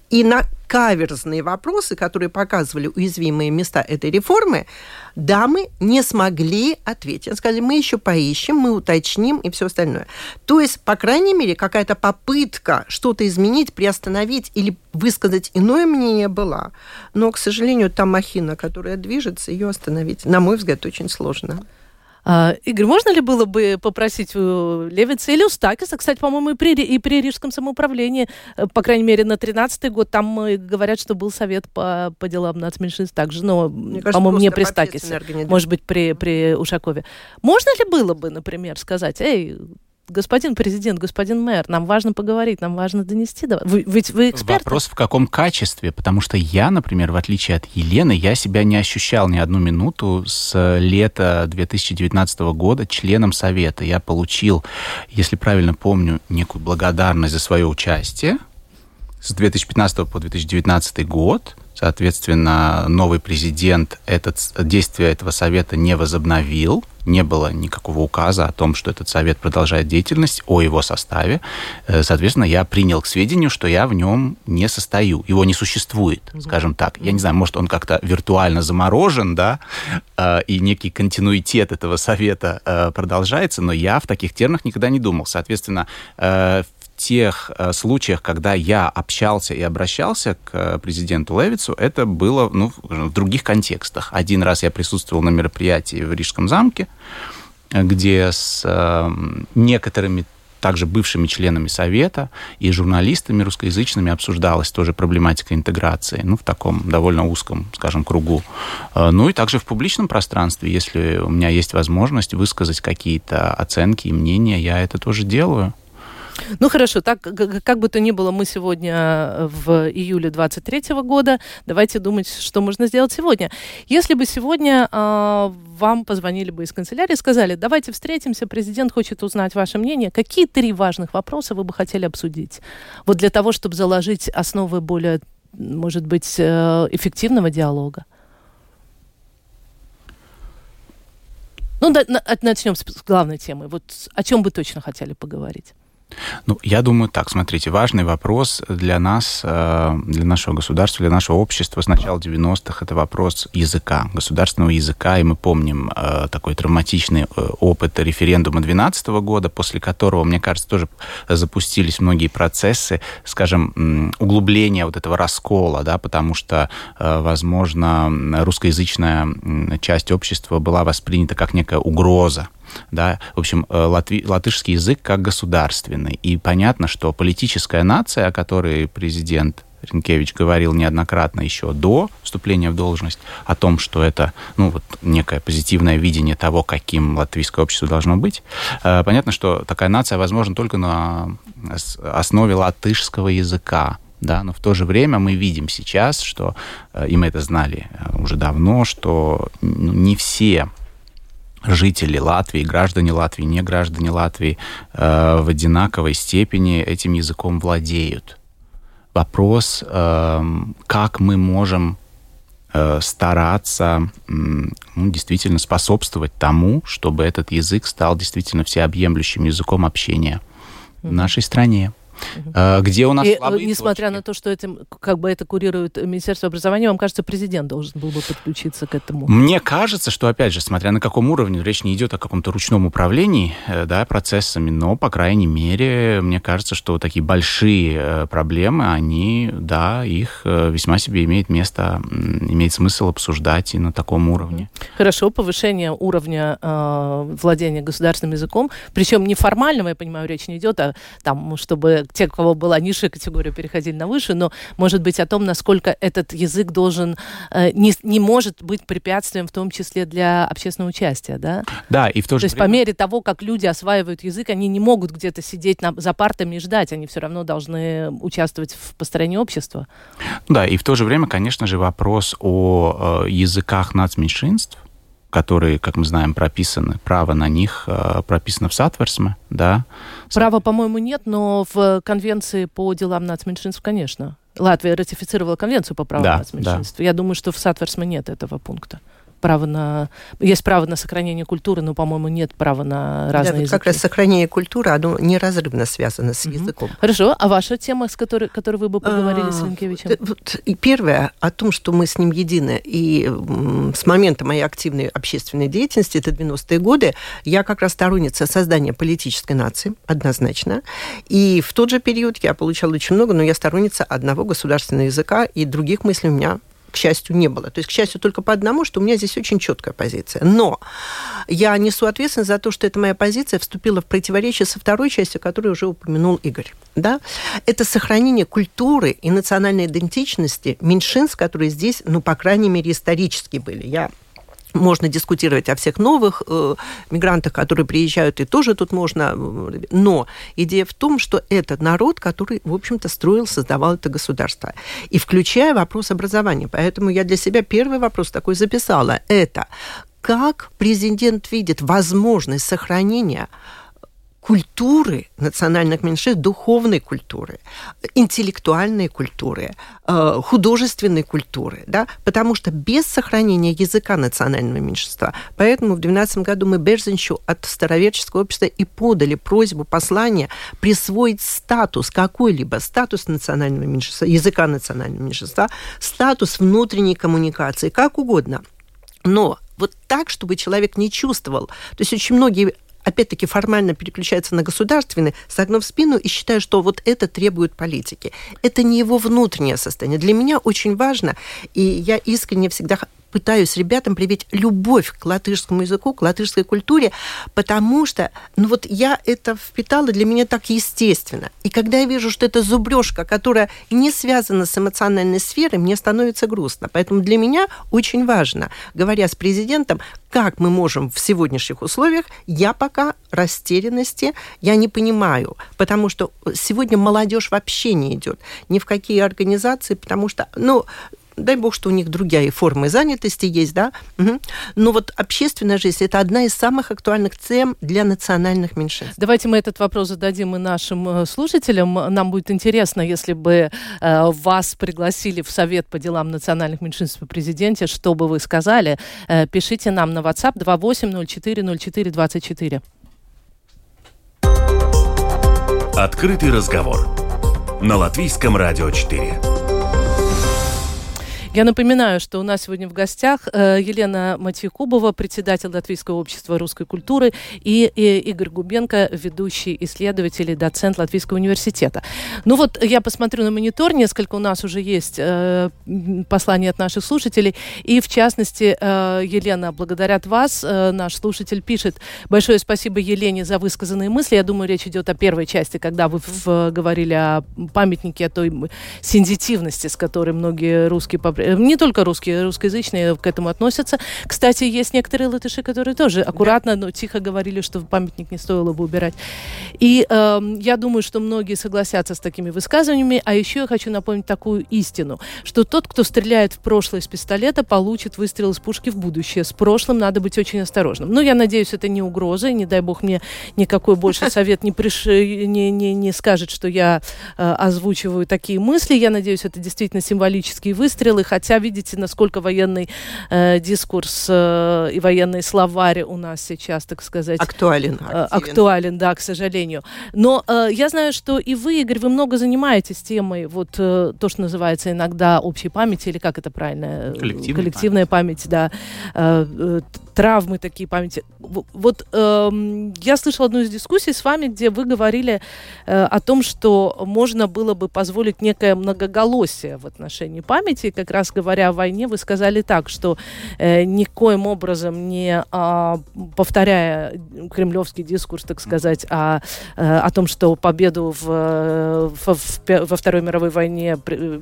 и на каверзные вопросы, которые показывали уязвимые места этой реформы, дамы не смогли ответить. Они сказали, мы еще поищем, мы уточним и все остальное. То есть, по крайней мере, какая-то попытка что-то изменить, приостановить или высказать иное мнение была. Но, к сожалению, та махина, которая движется, ее остановить, на мой взгляд, очень сложно. А, Игорь, можно ли было бы попросить у Левица или у Стакиса, кстати, по-моему, и при, и при Рижском самоуправлении, э, по крайней мере, на 13-й год, там говорят, что был совет по, по делам нацменьшинств также, но, по-моему, не при Стакисе, может быть, при, при Ушакове. Можно ли было бы, например, сказать, эй, господин президент, господин мэр, нам важно поговорить, нам важно донести. Вы, ведь вы эксперт. Вопрос в каком качестве? Потому что я, например, в отличие от Елены, я себя не ощущал ни одну минуту с лета 2019 года членом Совета. Я получил, если правильно помню, некую благодарность за свое участие с 2015 по 2019 год Соответственно, новый президент этот, действие этого совета не возобновил, не было никакого указа о том, что этот совет продолжает деятельность, о его составе. Э, соответственно, я принял к сведению, что я в нем не состою. Его не существует, скажем так. Я не знаю, может, он как-то виртуально заморожен, да, э, и некий континуитет этого совета э, продолжается, но я в таких терминах никогда не думал. Соответственно, тех э, случаях, когда я общался и обращался к э, президенту Левицу, это было ну, в других контекстах. Один раз я присутствовал на мероприятии в Рижском замке, где с э, некоторыми также бывшими членами Совета и журналистами русскоязычными обсуждалась тоже проблематика интеграции, ну, в таком довольно узком, скажем, кругу. Ну и также в публичном пространстве, если у меня есть возможность высказать какие-то оценки и мнения, я это тоже делаю. Ну хорошо, так как бы то ни было, мы сегодня э, в июле 23 года. Давайте думать, что можно сделать сегодня. Если бы сегодня э, вам позвонили бы из канцелярии и сказали, давайте встретимся, президент хочет узнать ваше мнение, какие три важных вопроса вы бы хотели обсудить? Вот для того, чтобы заложить основы более, может быть, э, эффективного диалога. Ну, начнем с главной темы. Вот о чем бы точно хотели поговорить? Ну, я думаю так, смотрите, важный вопрос для нас, э, для нашего государства, для нашего общества с начала 90-х, это вопрос языка, государственного языка, и мы помним э, такой травматичный э, опыт референдума 2012 года, после которого, мне кажется, тоже запустились многие процессы, скажем, углубления вот этого раскола, да, потому что, возможно, русскоязычная часть общества была воспринята как некая угроза да, в общем, э, латви, латышский язык как государственный. И понятно, что политическая нация, о которой президент Ренкевич говорил неоднократно еще до вступления в должность о том, что это ну, вот, некое позитивное видение того, каким латвийское общество должно быть. Э, понятно, что такая нация возможна только на основе латышского языка. Да, но в то же время мы видим сейчас, что, э, и мы это знали уже давно, что ну, не все жители Латвии, граждане Латвии, не граждане Латвии э, в одинаковой степени этим языком владеют. Вопрос, э, как мы можем э, стараться ну, действительно способствовать тому, чтобы этот язык стал действительно всеобъемлющим языком общения в нашей стране. Uh-huh. Где у нас и, э, слабые Несмотря точки. на то, что этим, как бы это курирует Министерство образования, вам кажется, президент должен был бы подключиться к этому? Мне кажется, что, опять же, смотря на каком уровне, речь не идет о каком-то ручном управлении э, да, процессами, но, по крайней мере, мне кажется, что такие большие проблемы, они, да, их весьма себе имеет место, имеет смысл обсуждать и на таком уровне. Хорошо, повышение уровня э, владения государственным языком, причем неформального, я понимаю, речь не идет, а там, чтобы те, у кого была низшая категория, переходили на высшую, но, может быть, о том, насколько этот язык должен, э, не, не может быть препятствием, в том числе для общественного участия, да? Да, и в то же То есть время... по мере того, как люди осваивают язык, они не могут где-то сидеть на, за партами и ждать, они все равно должны участвовать в построении общества. Да, и в то же время, конечно же, вопрос о э, языках нацменьшинств, которые, как мы знаем, прописаны, право на них э, прописано в Сатверсме, да. Права, по-моему, нет, но в Конвенции по делам нацменьшинств, конечно. Латвия ратифицировала Конвенцию по правам да, нацменьшинств. Да. Я думаю, что в Сатверсме нет этого пункта право на... Есть право на сохранение культуры, но, по-моему, нет права на разные да, вот языки. как раз сохранение культуры, оно неразрывно связано с угу. языком. Хорошо. А ваша тема, с которой, которой вы бы поговорили а, с Ринкевичем? Вот, и первое, о том, что мы с ним едины. И с момента моей активной общественной деятельности, это 90-е годы, я как раз сторонница создания политической нации, однозначно. И в тот же период я получала очень много, но я сторонница одного государственного языка, и других мыслей у меня к счастью, не было. То есть, к счастью, только по одному, что у меня здесь очень четкая позиция. Но я несу ответственность за то, что эта моя позиция вступила в противоречие со второй частью, которую уже упомянул Игорь. Да? Это сохранение культуры и национальной идентичности меньшинств, которые здесь, ну, по крайней мере, исторически были. Я можно дискутировать о всех новых э, мигрантах, которые приезжают, и тоже тут можно. Но идея в том, что это народ, который, в общем-то, строил, создавал это государство. И включая вопрос образования. Поэтому я для себя первый вопрос такой записала. Это как президент видит возможность сохранения культуры национальных меньшинств, духовной культуры, интеллектуальной культуры, э, художественной культуры, да, потому что без сохранения языка национального меньшинства, поэтому в 2012 году мы Берзенщу от староверческого общества и подали просьбу, послание присвоить статус, какой-либо статус национального меньшинства, языка национального меньшинства, статус внутренней коммуникации, как угодно. Но вот так, чтобы человек не чувствовал. То есть очень многие опять-таки формально переключается на государственный, согнув спину и считая, что вот это требует политики. Это не его внутреннее состояние. Для меня очень важно, и я искренне всегда пытаюсь ребятам привить любовь к латышскому языку, к латышской культуре, потому что, ну вот я это впитала, для меня так естественно. И когда я вижу, что это зубрежка, которая не связана с эмоциональной сферой, мне становится грустно. Поэтому для меня очень важно, говоря с президентом, как мы можем в сегодняшних условиях, я пока растерянности, я не понимаю, потому что сегодня молодежь вообще не идет ни в какие организации, потому что, ну, дай бог, что у них другие формы занятости есть, да, угу. но вот общественная жизнь – это одна из самых актуальных тем для национальных меньшинств. Давайте мы этот вопрос зададим и нашим э, слушателям. Нам будет интересно, если бы э, вас пригласили в Совет по делам национальных меньшинств при президенте, что бы вы сказали? Э, пишите нам на WhatsApp 28040424. Открытый разговор на Латвийском радио 4. Я напоминаю, что у нас сегодня в гостях э, Елена Матьякубова, председатель Латвийского общества русской культуры, и, Игорь Губенко, ведущий исследователь и доцент Латвийского университета. Ну вот я посмотрю на монитор, несколько у нас уже есть э, посланий от наших слушателей, и в частности, э, Елена, благодарят вас, э, наш слушатель пишет, большое спасибо Елене за высказанные мысли. Я думаю, речь идет о первой части, когда вы говорили о памятнике, о той сензитивности, с которой многие русские не только русские, русскоязычные к этому относятся. Кстати, есть некоторые латыши, которые тоже аккуратно, но тихо говорили, что памятник не стоило бы убирать. И э, я думаю, что многие согласятся с такими высказываниями. А еще я хочу напомнить такую истину, что тот, кто стреляет в прошлое из пистолета, получит выстрел из пушки в будущее. С прошлым надо быть очень осторожным. Но я надеюсь, это не угроза, и не дай бог мне никакой больше совет не, приш... не, не, не скажет, что я э, озвучиваю такие мысли. Я надеюсь, это действительно символические выстрелы, хотя видите, насколько военный э, дискурс э, и военный словарь у нас сейчас, так сказать... Актуален. Э, актуален, да, к сожалению. Но э, я знаю, что и вы, Игорь, вы много занимаетесь темой, вот э, то, что называется иногда общей памяти, или как это правильно? Коллективная, Коллективная память, память да. Э, э, травмы такие памяти. Вот э, я слышала одну из дискуссий с вами, где вы говорили э, о том, что можно было бы позволить некое многоголосие в отношении памяти. Как раз говоря о войне, вы сказали так, что э, никоим образом не э, повторяя кремлевский дискурс, так сказать, о, э, о том, что победу в, в, в, во Второй мировой войне э,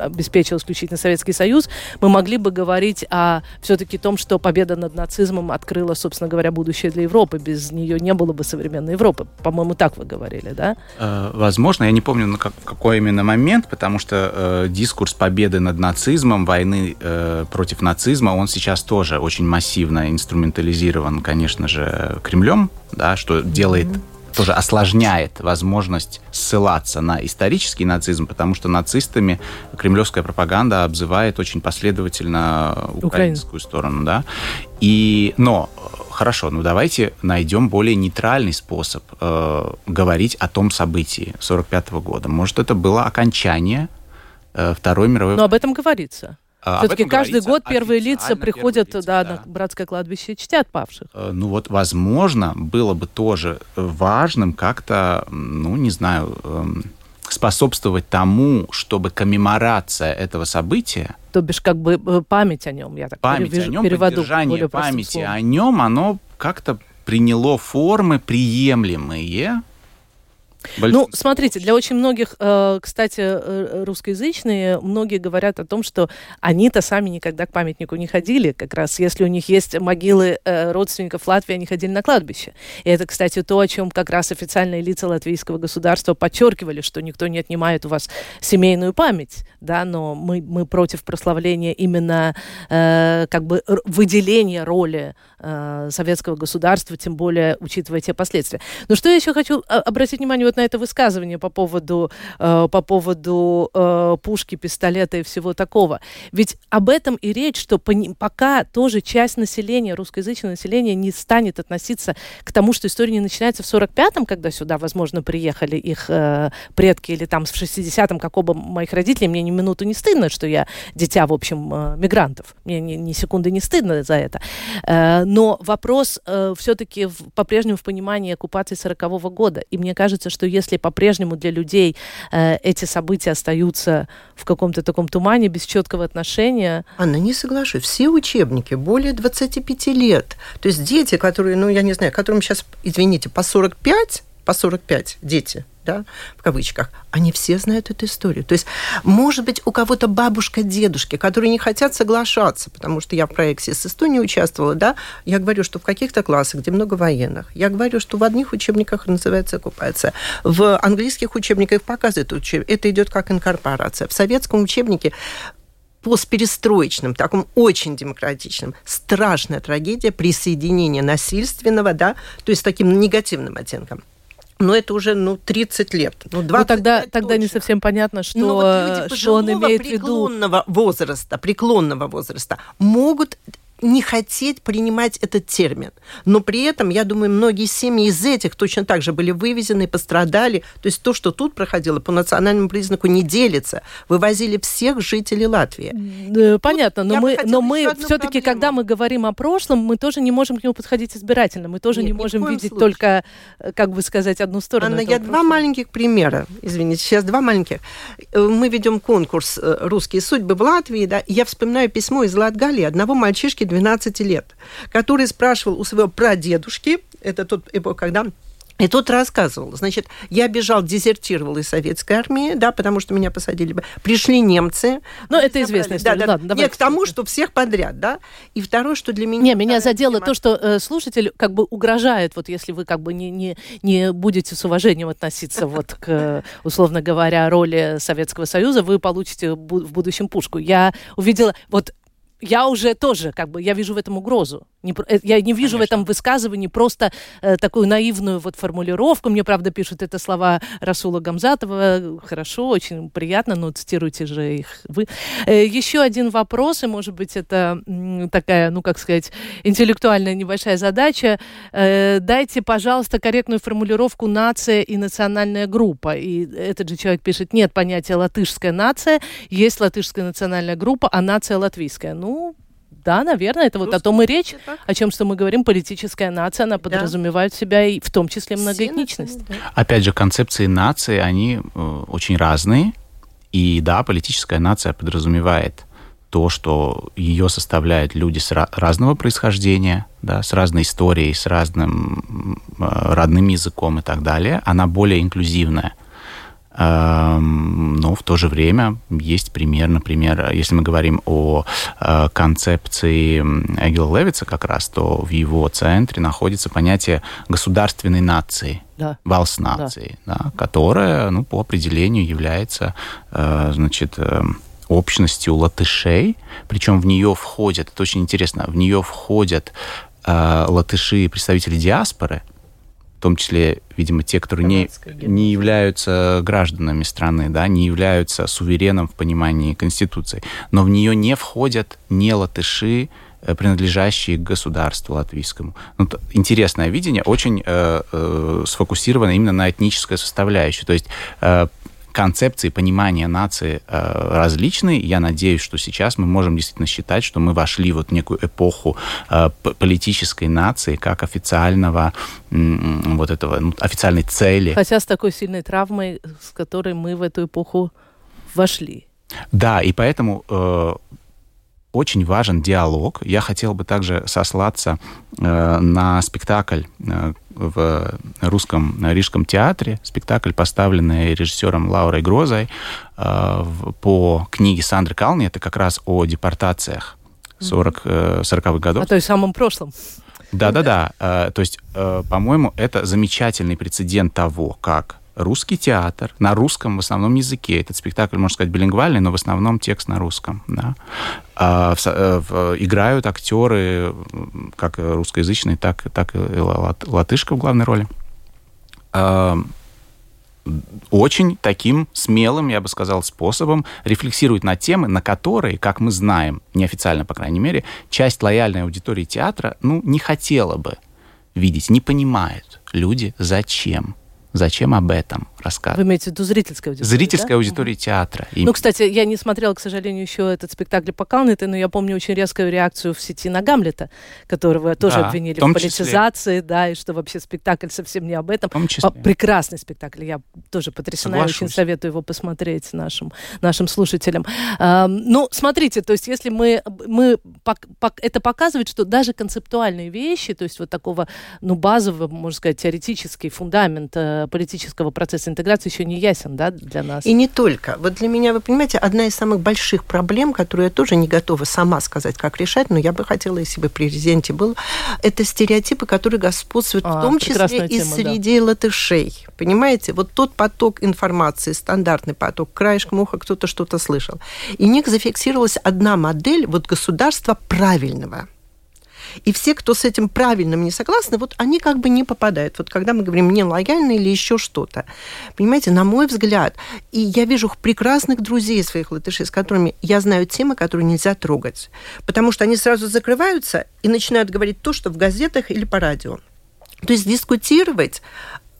обеспечил исключительно Советский Союз, мы могли бы говорить о все-таки том, что победа над нацизмом открыла, собственно говоря, будущее для Европы. Без нее не было бы современной Европы. По-моему, так вы говорили, да? Э, возможно, я не помню, на как, какой именно момент, потому что э, дискурс победы над нацизмом, войны э, против нацизма, он сейчас тоже очень массивно инструментализирован, конечно же, Кремлем, да, что делает mm-hmm тоже осложняет возможность ссылаться на исторический нацизм, потому что нацистами кремлевская пропаганда обзывает очень последовательно украинскую Украина. сторону, да. И, но хорошо, ну давайте найдем более нейтральный способ э, говорить о том событии 45 года. Может, это было окончание Второй мировой. Но об этом говорится. А, Все-таки каждый год первые лица приходят лица, да, да. на братское кладбище и чтят павших. Э, ну вот, возможно, было бы тоже важным как-то, ну, не знаю, эм, способствовать тому, чтобы коммеморация этого события, то бишь как бы э, память о нем, я так память перевяжу, о нем, переводу поддержание памяти словом. о нем, оно как-то приняло формы приемлемые Ну, смотрите, для очень многих, э, кстати, э, русскоязычные, многие говорят о том, что они-то сами никогда к памятнику не ходили. Как раз если у них есть могилы э, родственников Латвии, они ходили на кладбище. И это, кстати, то, о чем как раз официальные лица латвийского государства подчеркивали, что никто не отнимает у вас семейную память, да, но мы, мы против прославления именно э, как бы выделения роли э, советского государства, тем более учитывая те последствия. Но что я еще хочу а, обратить внимание вот на это высказывание по поводу, э, по поводу э, пушки, пистолета и всего такого. Ведь об этом и речь, что пока тоже часть населения, русскоязычного населения не станет относиться к тому, что история не начинается в 45-м, когда сюда, возможно, приехали их э, предки, или там в 60-м, как оба моих родителей, мне ни минуту не стыдно, что я дитя, в общем, э, мигрантов. Мне ни, ни секунды не стыдно за это. Э, но вопрос э, все-таки по-прежнему в понимании оккупации 40-го года. И мне кажется, что если по-прежнему для людей э, эти события остаются в каком-то таком тумане, без четкого отношения... Анна, не соглашусь. Все учебники более 25 лет. То есть дети, которые, ну, я не знаю, которым сейчас, извините, по 45, по 45 дети, да, в кавычках, они все знают эту историю. То есть, может быть, у кого-то бабушка, дедушки, которые не хотят соглашаться, потому что я в проекте с Эстонией участвовала, да, я говорю, что в каких-то классах, где много военных, я говорю, что в одних учебниках называется оккупация, в английских учебниках показывают, это идет как инкорпорация. В советском учебнике постперестроечным, таком очень демократичным, страшная трагедия присоединения насильственного, да, то есть таким негативным оттенком но это уже ну, 30 лет. Ну, 20 ну тогда, тогда не совсем понятно, что, ну, вот что он имеет в виду. преклонного возраста, преклонного возраста могут не хотеть принимать этот термин. Но при этом, я думаю, многие семьи из этих точно так же были вывезены, пострадали. То есть то, что тут проходило по национальному признаку, не делится. Вывозили всех жителей Латвии. Понятно, но мы, но мы все-таки, когда мы говорим о прошлом, мы тоже не можем к нему подходить избирательно. Мы тоже Нет, не можем видеть случае. только, э, как бы сказать, одну сторону. Анна, я прошлого. два маленьких примера. Извините, сейчас два маленьких. Э, мы ведем конкурс э, «Русские судьбы» в Латвии. Да, я вспоминаю письмо из Латгалии одного мальчишки 12 лет, который спрашивал у своего прадедушки, это тот эпох, когда и тот рассказывал, значит, я бежал, дезертировал из советской армии, да, потому что меня посадили. Пришли немцы. Ну, это известная история. Да, да, Ладно, Нет, к тому, что всех подряд, да. И второе, что для меня... Не, меня задело тема... то, что э, слушатель как бы угрожает, вот если вы как бы не, не, не будете с уважением относиться вот к, условно говоря, роли Советского Союза, вы получите в будущем пушку. Я увидела, вот я уже тоже, как бы, я вижу в этом угрозу. Не, э, я не вижу Конечно. в этом высказывании просто э, такую наивную вот формулировку. Мне, правда, пишут это слова Расула Гамзатова. Хорошо, очень приятно, но цитируйте же их вы. Э, еще один вопрос, и, может быть, это м, такая, ну, как сказать, интеллектуальная небольшая задача. Э, дайте, пожалуйста, корректную формулировку «нация» и «национальная группа». И этот же человек пишет, нет понятия «латышская нация», есть латышская национальная группа, а нация латвийская. Ну, да, наверное, это вот о том и речь, о чем что мы говорим, политическая нация, она подразумевает в себя и в том числе многоэтничность. Да. Опять же, концепции нации, они э, очень разные, и да, политическая нация подразумевает то, что ее составляют люди с разного происхождения, да, с разной историей, с разным э, родным языком и так далее, она более инклюзивная. Эм, но в то же время есть пример, например, если мы говорим о э, концепции Эгила Левица как раз, то в его центре находится понятие государственной нации. Да. Валс нации, да. Да, которая ну, по определению является э, значит, э, общностью латышей, причем в нее входят, это очень интересно, в нее входят латыши, представители диаспоры, в том числе, видимо, те, которые не, не являются гражданами страны, да, не являются сувереном в понимании Конституции, но в нее не входят не латыши, э, принадлежащие к государству латвийскому. Ну, интересное видение, очень э, э, сфокусировано именно на этнической составляющей. То есть э, концепции понимания нации э, различны. Я надеюсь, что сейчас мы можем действительно считать, что мы вошли вот в некую эпоху э, политической нации как официального вот этого ну, официальной цели. Хотя с такой сильной травмой, с которой мы в эту эпоху вошли. Да, и поэтому э, очень важен диалог. Я хотел бы также сослаться э, на спектакль э, в русском Рижском театре, спектакль, поставленный режиссером Лаурой Грозой э, по книге Сандры Кални. Это как раз о депортациях 40, 40-х э, годов. А то есть в самом прошлом. Да-да-да. Э, то есть, э, по-моему, это замечательный прецедент того, как русский театр на русском в основном языке. Этот спектакль, можно сказать, билингвальный, но в основном текст на русском. Да. А в, в, играют актеры как русскоязычные, так, так и латышка в главной роли. А, очень таким смелым, я бы сказал, способом рефлексирует на темы, на которые, как мы знаем, неофициально, по крайней мере, часть лояльной аудитории театра ну, не хотела бы видеть, не понимают люди, зачем Зачем об этом рассказывать? Вы имеете в виду зрительская аудитория? Зрительская да? аудитория угу. театра. Ну, кстати, я не смотрела, к сожалению, еще этот спектакль по Калнете, но я помню очень резкую реакцию в сети на Гамлета, которого тоже да, обвинили в, в политизации, да, и что вообще спектакль совсем не об этом. В том числе. Прекрасный спектакль, я тоже потрясена, Соглашусь. очень советую его посмотреть нашим, нашим слушателям. А, ну, смотрите, то есть если мы, мы это показывает, что даже концептуальные вещи, то есть вот такого, ну, базового, можно сказать, теоретический фундамент э, политического процесса интеграции еще не ясен да, для нас. И не только. Вот для меня, вы понимаете, одна из самых больших проблем, которую я тоже не готова сама сказать, как решать, но я бы хотела, если бы президенте был, это стереотипы, которые господствуют а, в том числе и тема, среди да. латышей. Понимаете? Вот тот поток информации, стандартный поток, краешком уха кто-то что-то слышал. И них зафиксировалась одна модель вот государства правильного – и все, кто с этим правильным не согласны, вот они как бы не попадают. Вот когда мы говорим не лояльно или еще что-то. Понимаете, на мой взгляд, и я вижу прекрасных друзей своих латышей, с которыми я знаю темы, которые нельзя трогать. Потому что они сразу закрываются и начинают говорить то, что в газетах или по радио. То есть дискутировать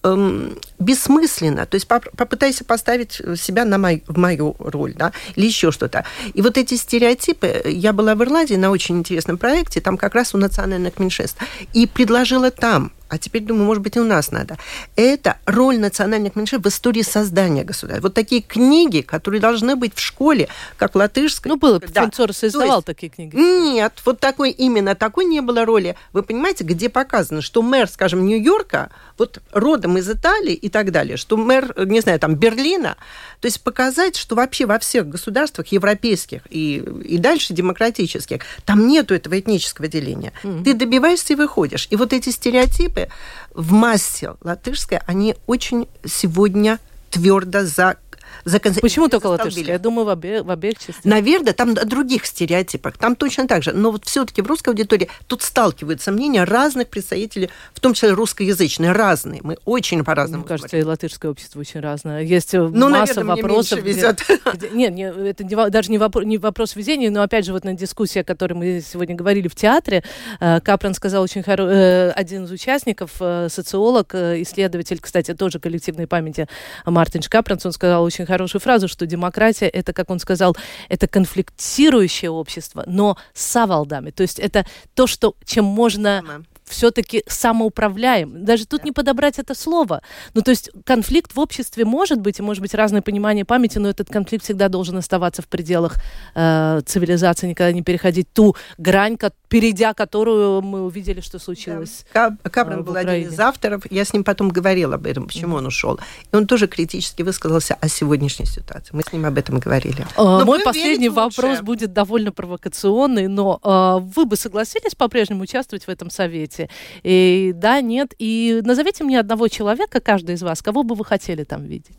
эм, бессмысленно. То есть попытайся поставить себя на мой, в мою роль, да, или еще что-то. И вот эти стереотипы, я была в Ирландии на очень интересном проекте, там как раз у национальных меньшинств, и предложила там а теперь, думаю, может быть, и у нас надо. Это роль национальных меньшинств в истории создания государства. Вот такие книги, которые должны быть в школе, как латышская. Ну, было, да. Францор создавал есть, такие книги. Нет, вот такой, именно такой не было роли. Вы понимаете, где показано, что мэр, скажем, Нью-Йорка, вот родом из Италии и так далее, что мэр, не знаю, там, Берлина, то есть показать, что вообще во всех государствах европейских и, и дальше демократических, там нету этого этнического деления. Mm-hmm. Ты добиваешься и выходишь. И вот эти стереотипы, принципе, в массе латышской они очень сегодня твердо за законс... Почему только латышская? Я думаю, в, обе... в обеих частях. Наверное, там о других стереотипах. Там точно так же. Но вот все-таки в русской аудитории тут сталкиваются мнения разных представителей, в том числе русскоязычные, разные. Мы очень по-разному Мне кажется, и латышское общество очень разное. Есть э, ну, масса наверное, вопросов. Мне где, где, нет, не, это не, даже не, вопро, не вопрос везения, но опять же вот на дискуссии, о которой мы сегодня говорили в театре, э, Капран сказал очень хороший, э, один из участников, социолог, исследователь, кстати, тоже коллективной памяти Мартин Шкапранс, он сказал очень хорошую фразу, что демократия это, как он сказал, это конфликтирующее общество, но с совалдами. То есть это то, что, чем можно все-таки самоуправляем. Даже тут не подобрать это слово. Ну, то есть конфликт в обществе может быть, и может быть разное понимание памяти, но этот конфликт всегда должен оставаться в пределах э, цивилизации, никогда не переходить ту грань, как, перейдя которую мы увидели, что случилось. Да. Капран э, был один из авторов. Я с ним потом говорила об этом, почему mm-hmm. он ушел. И он тоже критически высказался о сегодняшней ситуации. Мы с ним об этом говорили. Э, мой последний вопрос будет довольно провокационный, но э, вы бы согласились по-прежнему участвовать в этом совете? Работе. И, да, нет. И назовите мне одного человека, каждый из вас, кого бы вы хотели там видеть,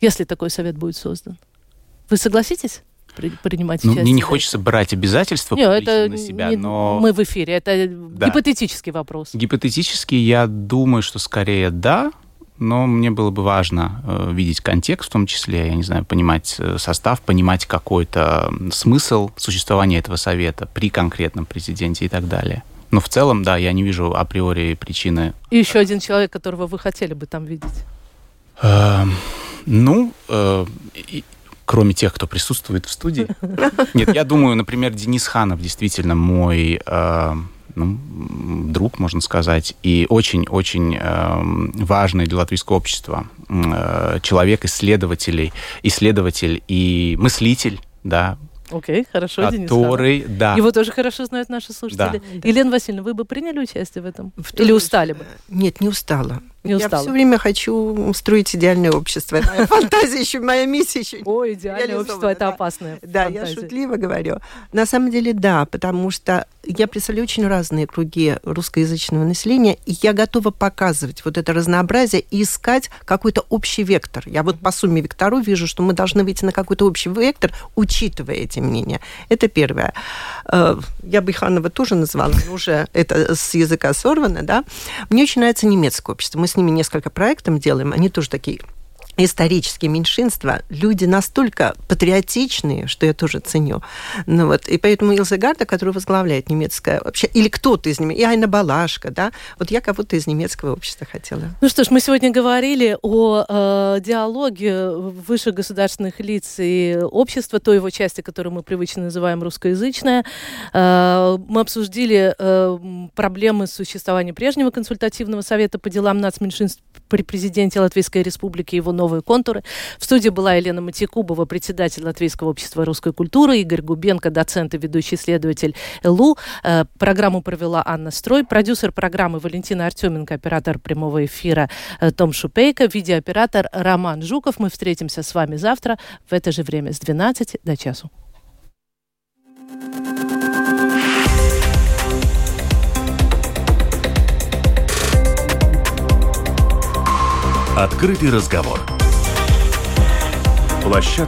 если такой совет будет создан. Вы согласитесь? принимать ну, Мне не хочется брать обязательства Нет, это на себя, не, но... Мы в эфире, это да. гипотетический вопрос. Гипотетически я думаю, что скорее да, но мне было бы важно э, видеть контекст в том числе, я не знаю, понимать э, состав, понимать какой-то смысл существования этого совета при конкретном президенте и так далее. Но в целом, да, я не вижу априори причины. И еще один человек, которого вы хотели бы там видеть? Э, ну, э, кроме тех, кто присутствует в студии. Нет, я думаю, например, Денис Ханов действительно мой э, ну, друг, можно сказать, и очень-очень э, важный для латвийского общества э, человек, исследователей, исследователь и мыслитель, да, Окей, хорошо, Денис. который, да. Его тоже хорошо знают наши слушатели. Да. Елена Васильевна, вы бы приняли участие в этом? В Или устали бы? Нет, не устала. Не Я все время хочу строить идеальное общество. Моя фантазия еще, моя миссия еще Ой, идеальное общество, это опасное. Да, я шутливо говорю. На самом деле, да, потому что я представляю очень разные круги русскоязычного населения, и я готова показывать вот это разнообразие и искать какой-то общий вектор. Я вот по сумме вектору вижу, что мы должны выйти на какой-то общий вектор, учитывая эти мнения. Это первое. Э, Я бы Иханова тоже назвала, но уже это с языка сорвано, да. Мне очень нравится немецкое общество. Мы с ними несколько проектов делаем, они тоже такие исторические меньшинства, люди настолько патриотичные, что я тоже ценю. Ну вот, и поэтому Илза Гарда, который возглавляет немецкое вообще, или кто-то из немецкого, и Айна Балашка, да, вот я кого-то из немецкого общества хотела. Ну что ж, мы сегодня говорили о э, диалоге высших государственных лиц и общества, той его части, которую мы привычно называем русскоязычная. Э, мы обсудили э, проблемы существования прежнего консультативного совета по делам нацменьшинств при президенте Латвийской Республики и его новые контуры. В студии была Елена Матикубова, председатель Латвийского общества русской культуры, Игорь Губенко, доцент и ведущий исследователь ЛУ. Э, программу провела Анна Строй, продюсер программы Валентина Артеменко, оператор прямого эфира э, Том Шупейко, видеооператор Роман Жуков. Мы встретимся с вами завтра в это же время с 12 до часу. Открытый разговор. Площадка